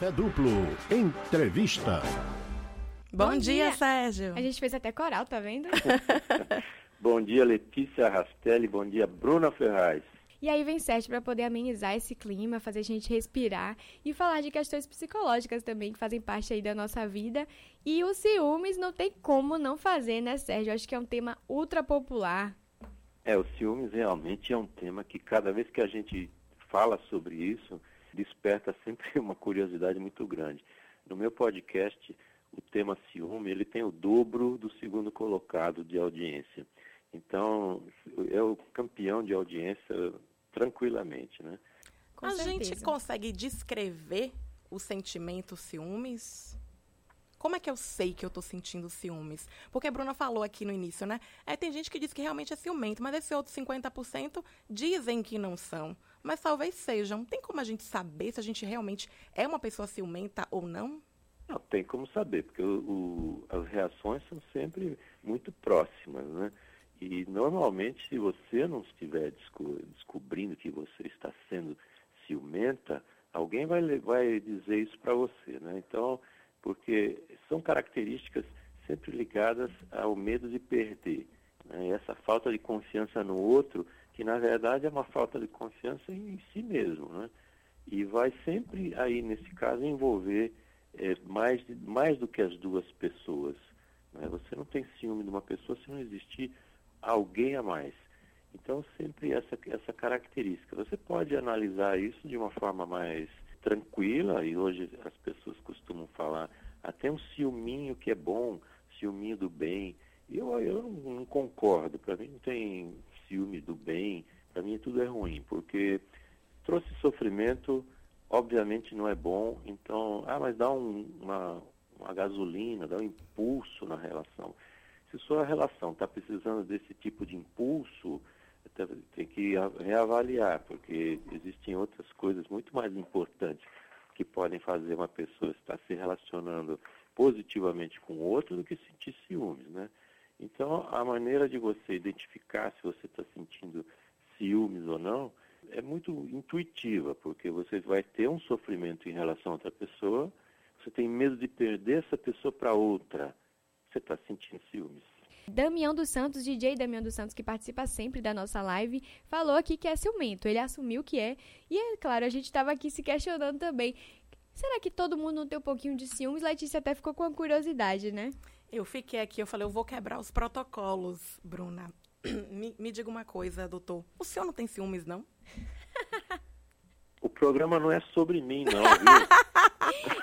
Café Duplo. Entrevista. Bom, Bom dia, dia, Sérgio. A gente fez até coral, tá vendo? Bom dia, Letícia Rastelli. Bom dia, Bruna Ferraz. E aí vem Sérgio para poder amenizar esse clima, fazer a gente respirar e falar de questões psicológicas também que fazem parte aí da nossa vida. E os ciúmes não tem como não fazer, né, Sérgio? Acho que é um tema ultra popular. É, o ciúmes realmente é um tema que cada vez que a gente fala sobre isso, desperta sempre uma curiosidade muito grande. No meu podcast, o tema ciúme, ele tem o dobro do segundo colocado de audiência. Então, é o campeão de audiência tranquilamente, né? Com a certeza. gente consegue descrever o sentimento ciúmes? Como é que eu sei que eu tô sentindo ciúmes? Porque a Bruna falou aqui no início, né? É, tem gente que diz que realmente é ciumento, mas esse outro 50% dizem que não são. Mas talvez sejam. Tem como a gente saber se a gente realmente é uma pessoa ciumenta ou não? Não, tem como saber, porque o, o, as reações são sempre muito próximas, né? E normalmente, se você não estiver desco descobrindo que você está sendo ciumenta, alguém vai, vai dizer isso para você, né? Então, porque são características sempre ligadas ao medo de perder. Né? Essa falta de confiança no outro, que na verdade é uma falta de confiança em si mesmo, né? E vai sempre aí, nesse caso, envolver é, mais, mais do que as duas pessoas. Né? Você não tem ciúme de uma pessoa se não existir alguém a mais. Então, sempre essa, essa característica. Você pode analisar isso de uma forma mais tranquila, e hoje as pessoas costumam falar até um ciúminho que é bom, ciúminho do bem. Eu, eu não, não concordo, para mim não tem ciúme do bem, para mim tudo é ruim, porque trouxe sofrimento, obviamente não é bom, então, ah, mas dá um, uma, uma gasolina, dá um impulso na relação. Se sua relação está precisando desse tipo de impulso, tem que reavaliar, porque existem outras coisas muito mais importantes que podem fazer uma pessoa estar se relacionando positivamente com o outro do que sentir ciúmes, né? Então, a maneira de você identificar se você está sentindo ciúmes ou não é muito intuitiva, porque você vai ter um sofrimento em relação a outra pessoa, você tem medo de perder essa pessoa para outra, você está sentindo ciúmes. Damião dos Santos, DJ Damião dos Santos, que participa sempre da nossa live, falou aqui que é ciumento. Ele assumiu que é. E é claro, a gente estava aqui se questionando também. Será que todo mundo não tem um pouquinho de ciúmes? Letícia até ficou com a curiosidade, né? Eu fiquei aqui, eu falei, eu vou quebrar os protocolos, Bruna. me, me diga uma coisa, doutor. O senhor não tem ciúmes, não? O programa não é sobre mim, não, viu?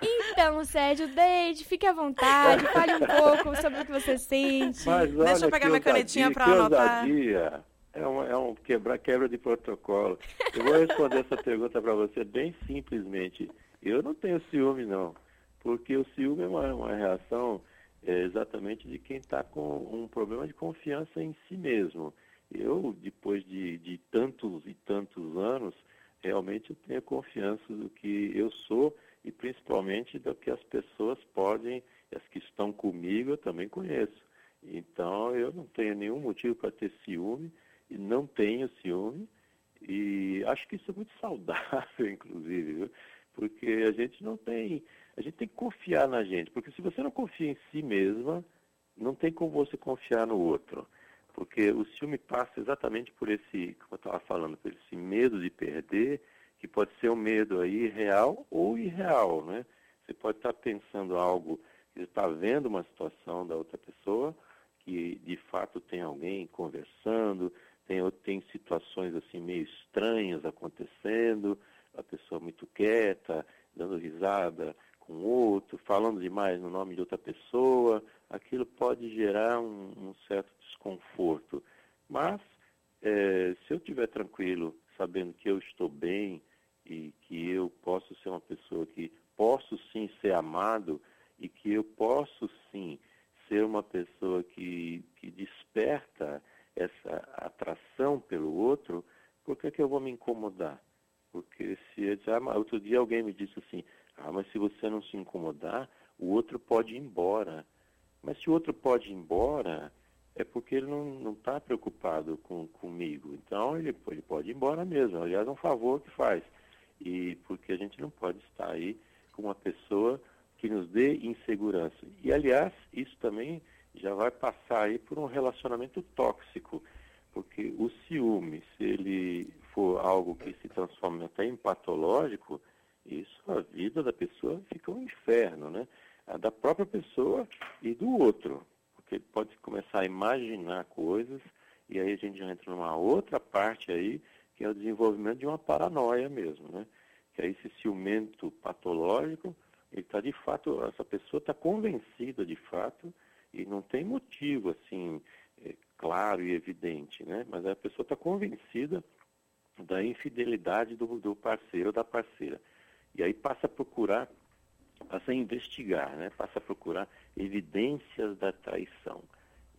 Então, Sérgio, deite, fique à vontade, fale um pouco sobre o que você sente. Mas olha Deixa eu pegar minha canetinha para anotar. Ousadia. É um, é um quebra, quebra de protocolo. Eu vou responder essa pergunta para você bem simplesmente. Eu não tenho ciúme, não. Porque o ciúme é uma, uma reação é, exatamente de quem está com um problema de confiança em si mesmo. Eu, depois de, de tantos e tantos anos, realmente eu tenho confiança do que eu sou e principalmente do que as pessoas podem, as que estão comigo eu também conheço. Então eu não tenho nenhum motivo para ter ciúme e não tenho ciúme e acho que isso é muito saudável, inclusive, viu? porque a gente não tem, a gente tem que confiar na gente, porque se você não confia em si mesma, não tem como você confiar no outro. Porque o ciúme passa exatamente por esse, como eu estava falando, por esse medo de perder, que pode ser um medo aí real ou irreal, né? Você pode estar pensando algo, está vendo uma situação da outra pessoa, que de fato tem alguém conversando, tem, tem situações assim meio estranhas acontecendo, a pessoa muito quieta, dando risada com outro, falando demais no nome de outra pessoa, aquilo pode gerar um, um certo desconforto. Mas é, se eu estiver tranquilo, sabendo que eu estou bem, e que eu posso ser uma pessoa que posso sim ser amado e que eu posso sim ser uma pessoa que, que desperta essa atração pelo outro, por que, que eu vou me incomodar? Porque se ah, outro dia alguém me disse assim, ah, mas se você não se incomodar, o outro pode ir embora. Mas se o outro pode ir embora, é porque ele não está preocupado com, comigo. Então ele, ele pode ir embora mesmo. Aliás, é um favor que faz e porque a gente não pode estar aí com uma pessoa que nos dê insegurança. E, aliás, isso também já vai passar aí por um relacionamento tóxico, porque o ciúme, se ele for algo que se transforma até em patológico, isso, a vida da pessoa fica um inferno, né? A da própria pessoa e do outro, porque ele pode começar a imaginar coisas e aí a gente já entra numa outra parte aí, que é o desenvolvimento de uma paranoia mesmo, né? Que é esse ciumento patológico, ele está de fato, essa pessoa está convencida de fato e não tem motivo assim é, claro e evidente, né? Mas a pessoa está convencida da infidelidade do, do parceiro ou da parceira. E aí passa a procurar, passa a investigar, né? passa a procurar evidências da traição.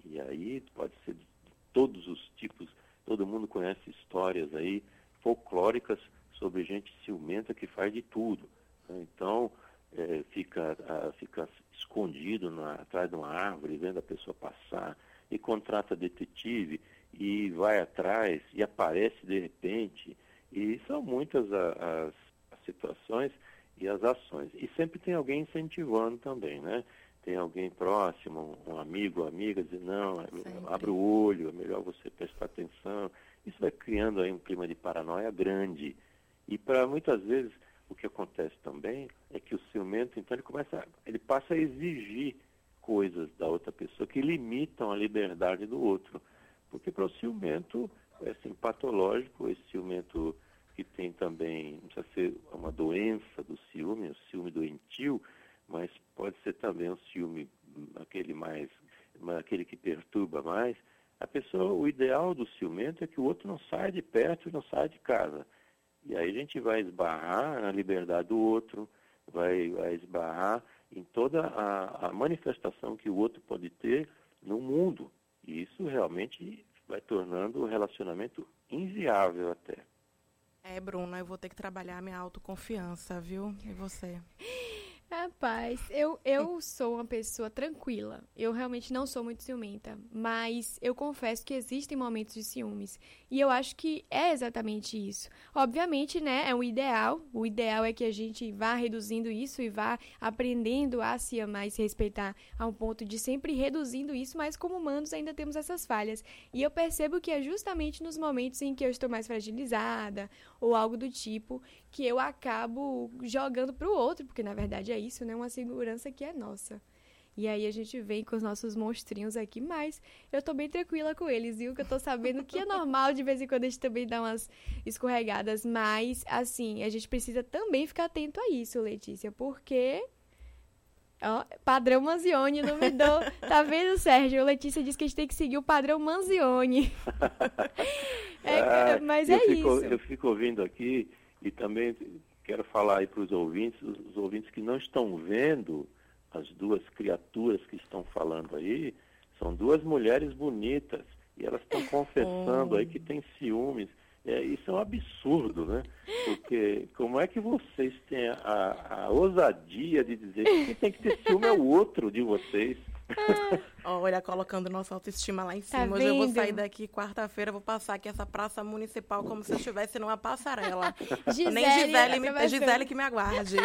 E aí pode ser de todos os tipos, todo mundo conhece histórias aí folclóricas sobre gente ciumenta que faz de tudo. Né? Então, é, fica, a, fica escondido na, atrás de uma árvore, vendo a pessoa passar, e contrata detetive, e vai atrás, e aparece de repente. E são muitas as situações e as ações. E sempre tem alguém incentivando também, né? Tem alguém próximo, um amigo, amiga, diz, não, é abre o olho, é melhor você prestar atenção. Isso vai criando aí um clima de paranoia grande. E para muitas vezes o que acontece também é que o ciumento, então, ele começa, ele passa a exigir coisas da outra pessoa que limitam a liberdade do outro. Porque para o ciumento, é assim, patológico, esse ciumento que tem também, não precisa ser uma doença do ciúme, o ciúme doentio, mas pode ser também um ciúme, aquele mais, aquele que perturba mais. A pessoa, o ideal do ciumento é que o outro não saia de perto e não saia de casa. E aí a gente vai esbarrar na liberdade do outro, vai, vai esbarrar em toda a, a manifestação que o outro pode ter no mundo. E isso realmente vai tornando o relacionamento inviável até. É, Bruna, eu vou ter que trabalhar a minha autoconfiança, viu? E você? Rapaz, eu, eu sou uma pessoa tranquila. Eu realmente não sou muito ciumenta. Mas eu confesso que existem momentos de ciúmes. E eu acho que é exatamente isso. Obviamente, né? É o ideal. O ideal é que a gente vá reduzindo isso e vá aprendendo a se amar e se respeitar a um ponto de sempre reduzindo isso. Mas como humanos ainda temos essas falhas. E eu percebo que é justamente nos momentos em que eu estou mais fragilizada ou algo do tipo que eu acabo jogando para o outro, porque na verdade é isso, né? Uma segurança que é nossa. E aí a gente vem com os nossos monstrinhos aqui, mas eu tô bem tranquila com eles, viu? Que eu tô sabendo que é normal de vez em quando a gente também dá umas escorregadas, mas assim, a gente precisa também ficar atento a isso, Letícia, porque Ó, padrão Manzioni, não me dou. Tá vendo, Sérgio? Letícia disse que a gente tem que seguir o padrão Manzioni. é, ah, mas é fico, isso. Eu fico ouvindo aqui e também quero falar aí para os ouvintes, os ouvintes que não estão vendo as duas criaturas que estão falando aí, são duas mulheres bonitas e elas estão confessando aí que tem ciúmes. É, isso é um absurdo, né? Porque como é que vocês têm a, a ousadia de dizer que quem tem que ter ciúme é o outro de vocês? Olha, colocando nossa autoestima lá em tá cima. Tá Hoje eu vou sair daqui quarta-feira, vou passar aqui essa praça municipal como se eu estivesse numa passarela. Gisele, Nem Gisele, me, Gisele que me aguarde.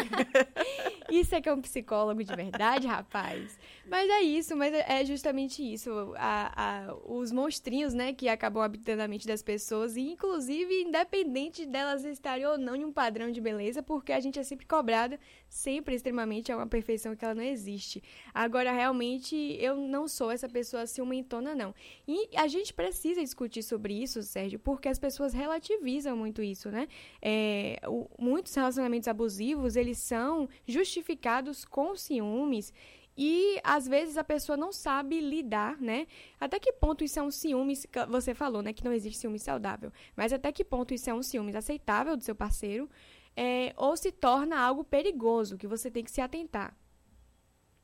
Isso é que é um psicólogo de verdade, rapaz. Mas é isso, mas é justamente isso. A, a, os monstrinhos, né, que acabam habitando a mente das pessoas, e inclusive independente delas estarem ou não em um padrão de beleza, porque a gente é sempre cobrada, sempre extremamente a uma perfeição que ela não existe. Agora, realmente, eu não sou essa pessoa ciumentona, não. E a gente precisa discutir sobre isso, Sérgio, porque as pessoas relativizam muito isso, né? É, o, muitos relacionamentos abusivos, eles são justificados com ciúmes e às vezes a pessoa não sabe lidar, né? Até que ponto isso é um ciúmes, você falou, né, que não existe ciúme saudável, mas até que ponto isso é um ciúmes aceitável do seu parceiro, é, ou se torna algo perigoso que você tem que se atentar.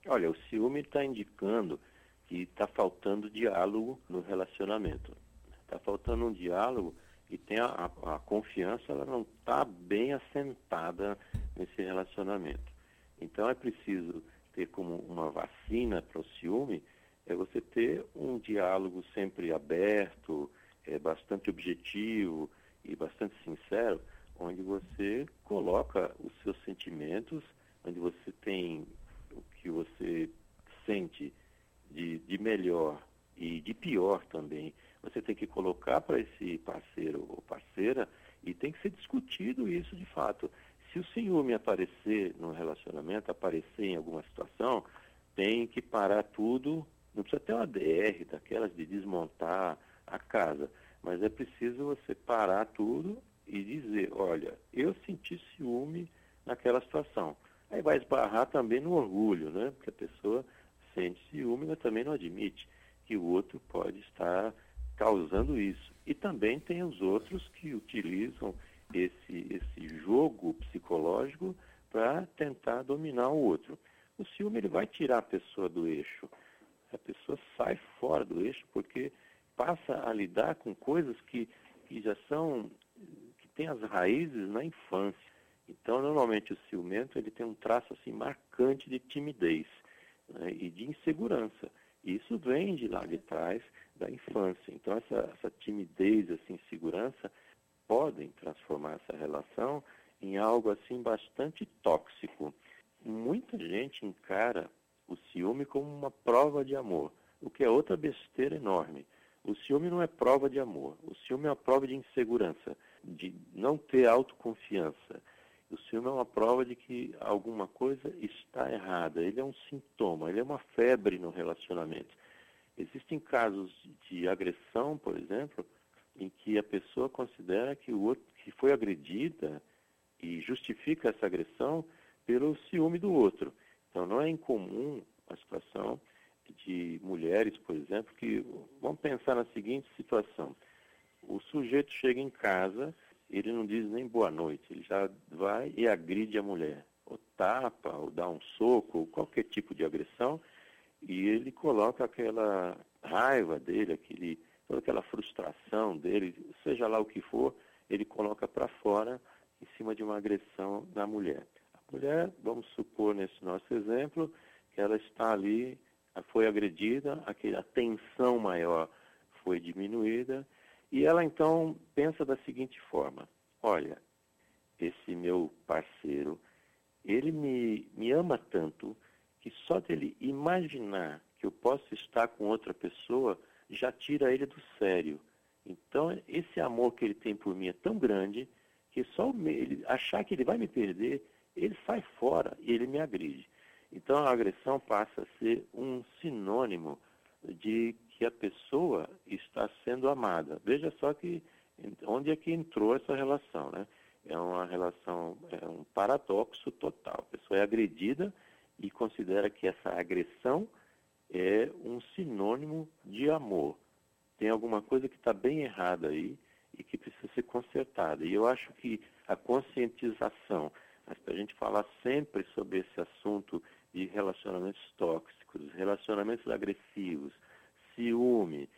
Olha, o ciúme está indicando que está faltando diálogo no relacionamento. Está faltando um diálogo e tem a, a, a confiança, ela não está bem assentada nesse relacionamento. Então é preciso ter como uma vacina para o ciúme, é você ter um diálogo sempre aberto, é, bastante objetivo e bastante sincero, onde você coloca os seus sentimentos onde você tem o que você sente de, de melhor e de pior também, você tem que colocar para esse parceiro ou parceira e tem que ser discutido isso de fato. Se o ciúme aparecer no relacionamento, aparecer em alguma situação, tem que parar tudo. Não precisa ter uma DR daquelas de desmontar a casa, mas é preciso você parar tudo e dizer, olha, eu senti ciúme naquela situação. Aí vai esbarrar também no orgulho, né? Porque a pessoa ciúme, também não admite que o outro pode estar causando isso. E também tem os outros que utilizam esse, esse jogo psicológico para tentar dominar o outro. O ciúme ele vai tirar a pessoa do eixo. A pessoa sai fora do eixo porque passa a lidar com coisas que, que já são, que têm as raízes na infância. Então, normalmente o ciumento ele tem um traço assim marcante de timidez né, e de insegurança. Isso vem de lá de trás da infância. Então, essa, essa timidez, essa insegurança podem transformar essa relação em algo assim bastante tóxico. Muita gente encara o ciúme como uma prova de amor, o que é outra besteira enorme. O ciúme não é prova de amor, o ciúme é uma prova de insegurança, de não ter autoconfiança. O ciúme é uma prova de que alguma coisa está errada. Ele é um sintoma, ele é uma febre no relacionamento. Existem casos de agressão, por exemplo, em que a pessoa considera que o outro que foi agredida e justifica essa agressão pelo ciúme do outro. Então não é incomum a situação de mulheres, por exemplo, que vamos pensar na seguinte situação: o sujeito chega em casa ele não diz nem boa noite, ele já vai e agride a mulher, ou tapa, ou dá um soco, ou qualquer tipo de agressão, e ele coloca aquela raiva dele, aquele, toda aquela frustração dele, seja lá o que for, ele coloca para fora em cima de uma agressão da mulher. A mulher, vamos supor nesse nosso exemplo, que ela está ali, foi agredida, a tensão maior foi diminuída, e ela então pensa da seguinte forma: olha, esse meu parceiro, ele me, me ama tanto que só dele imaginar que eu posso estar com outra pessoa já tira ele do sério. Então, esse amor que ele tem por mim é tão grande que só ele achar que ele vai me perder, ele sai fora e ele me agride. Então, a agressão passa a ser um sinônimo de que a pessoa está sendo amada. Veja só que onde é que entrou essa relação, né? É uma relação, é um paradoxo total. A pessoa é agredida e considera que essa agressão é um sinônimo de amor. Tem alguma coisa que está bem errada aí e que precisa ser consertada. E eu acho que a conscientização, a gente falar sempre sobre esse assunto de relacionamentos tóxicos, relacionamentos agressivos, ciúme,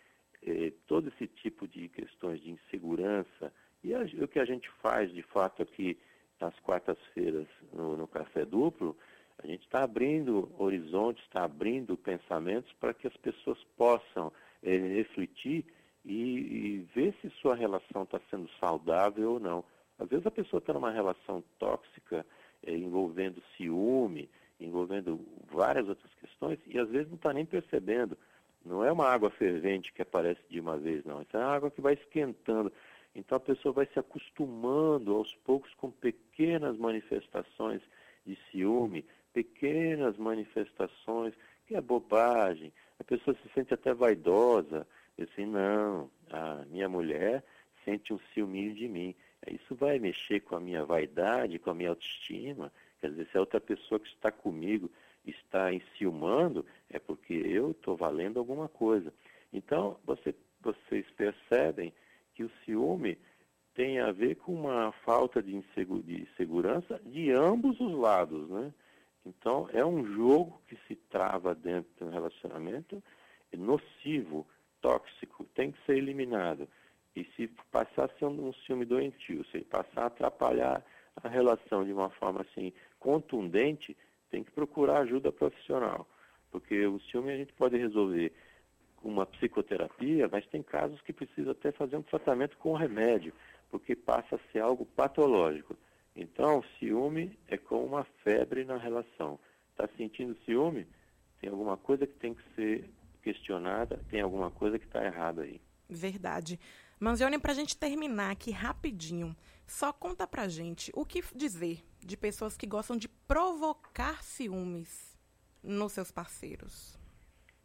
eh, todo esse tipo de questões de insegurança. E a, o que a gente faz, de fato, aqui nas quartas-feiras no, no Café Duplo, a gente está abrindo horizontes, está abrindo pensamentos para que as pessoas possam eh, refletir e, e, ver se sua relação está sendo saudável ou não. Às vezes a pessoa está numa relação tóxica, eh, envolvendo ciúme, envolvendo várias outras questões, e às vezes não está nem percebendo. Não é uma água fervente que aparece de uma vez, não. Isso é água que vai esquentando. Então a pessoa vai se acostumando aos poucos com pequenas manifestações de ciúme, pequenas manifestações, que é bobagem. A pessoa se sente até vaidosa. Assim, não, a minha mulher sente um ciúminho de mim. Isso vai mexer com a minha vaidade, com a minha autoestima. Quer dizer, se a outra pessoa que está comigo está enciumando, é porque eu estou valendo alguma coisa. Então, você, vocês percebem que o ciúme tem a ver com uma falta de, insegu de segurança de ambos os lados, né? Então, é um jogo que se trava dentro de um relacionamento nocivo, tóxico, tem que ser eliminado. E se passar a ser um, um ciúme doentio, se passar a atrapalhar a relação de uma forma assim contundente, tem que procurar ajuda profissional, porque o ciúme a gente pode resolver com uma psicoterapia, mas tem casos que precisa até fazer um tratamento com remédio, porque passa a ser algo patológico. Então, ciúme é como uma febre na relação. Está sentindo ciúme? Tem alguma coisa que tem que ser questionada, tem alguma coisa que está errada aí. Verdade. Manzione, para a gente terminar aqui rapidinho, só conta pra gente o que dizer de pessoas que gostam de provocar ciúmes nos seus parceiros.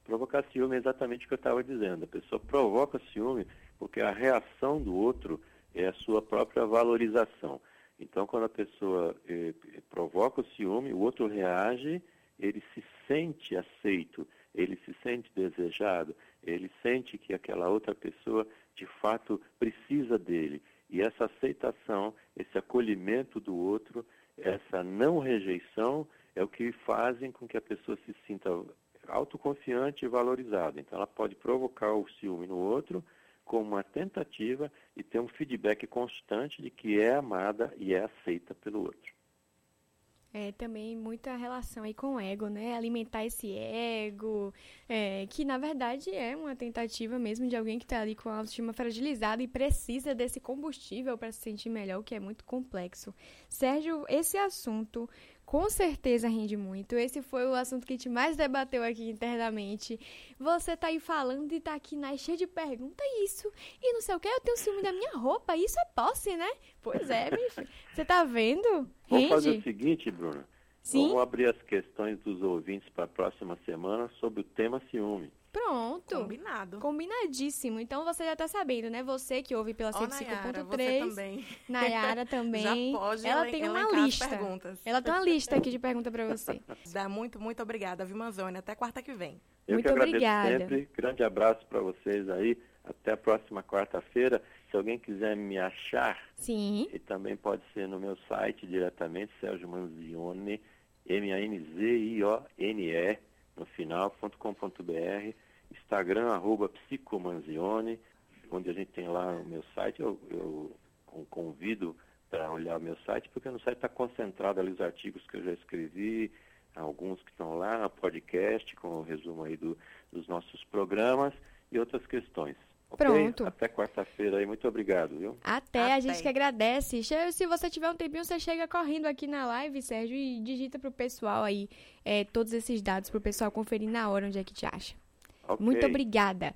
Provocar ciúme é exatamente o que eu estava dizendo. A pessoa provoca ciúme porque a reação do outro é a sua própria valorização. Então, quando a pessoa eh, provoca o ciúme, o outro reage, ele se sente aceito, ele se sente desejado, ele sente que aquela outra pessoa de fato precisa dele. E essa aceitação, esse acolhimento do outro, essa não rejeição é o que fazem com que a pessoa se sinta autoconfiante e valorizada. Então ela pode provocar o ciúme no outro como uma tentativa e ter um feedback constante de que é amada e é aceita pelo outro. É também muita relação aí com o ego, né? Alimentar esse ego, é, que na verdade é uma tentativa mesmo de alguém que está ali com a autoestima fragilizada e precisa desse combustível para se sentir melhor, o que é muito complexo. Sérgio, esse assunto com certeza rende muito. Esse foi o assunto que a gente mais debateu aqui internamente. Você tá aí falando e tá aqui na cheia de perguntas, isso. E não sei o que, eu tenho ciúme da minha roupa. Isso é posse, né? Pois é, bicho. Você tá vendo? Rende. Vamos fazer o seguinte, Bruna. Sim? Vamos abrir as questões dos ouvintes para a próxima semana sobre o tema ciúme. Pronto. Combinado. Combinadíssimo. Então você já tá sabendo, né? Você que ouve pela 105.3. também. Nayara também. Já pode Ela tem uma lista. Perguntas. Ela tem uma lista aqui de perguntas para você. Dá muito, muito obrigada, Vimanzone. Até quarta que vem. Eu muito que agradeço obrigada. sempre. Grande abraço para vocês aí. Até a próxima quarta-feira. Se alguém quiser me achar, Sim. e também pode ser no meu site diretamente, Sérgio Manzione, M-A-N-Z-I-O-N-E, no final.com.br, Instagram, arroba Psicomanzione, onde a gente tem lá o meu site, eu, eu convido para olhar o meu site, porque no site está concentrado ali os artigos que eu já escrevi, alguns que estão lá, podcast, com o resumo aí do, dos nossos programas e outras questões. Okay? Pronto. Até quarta-feira aí, muito obrigado, viu? Até, Até. a gente que agradece. Che- Se você tiver um tempinho, você chega correndo aqui na live, Sérgio, e digita pro pessoal aí é, todos esses dados pro pessoal conferir na hora onde é que te acha. Ok. Muito obrigada.